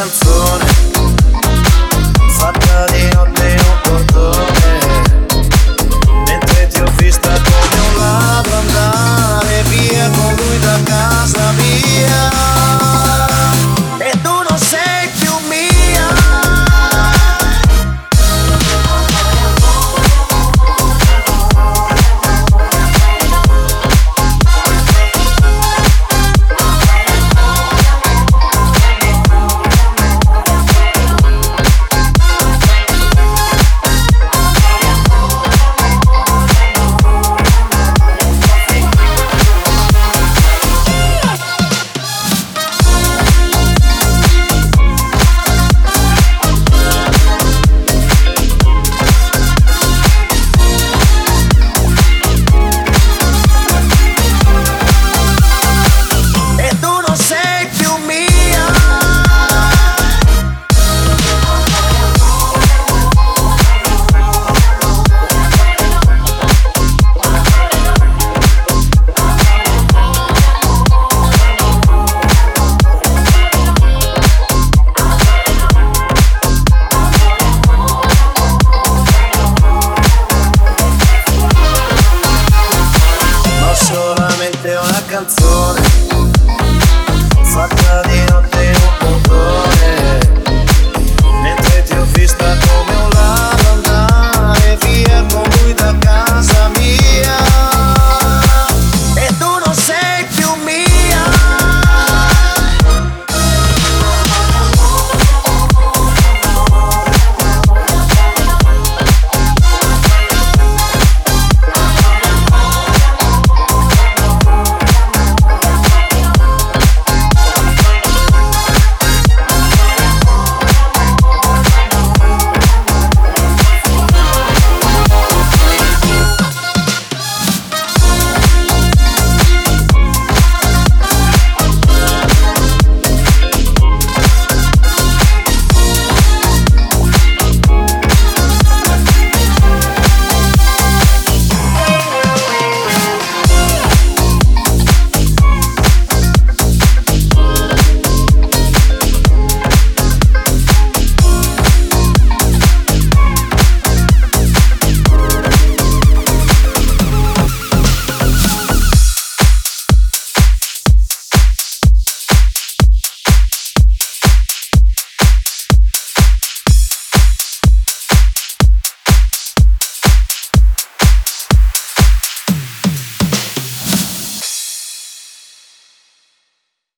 canzone.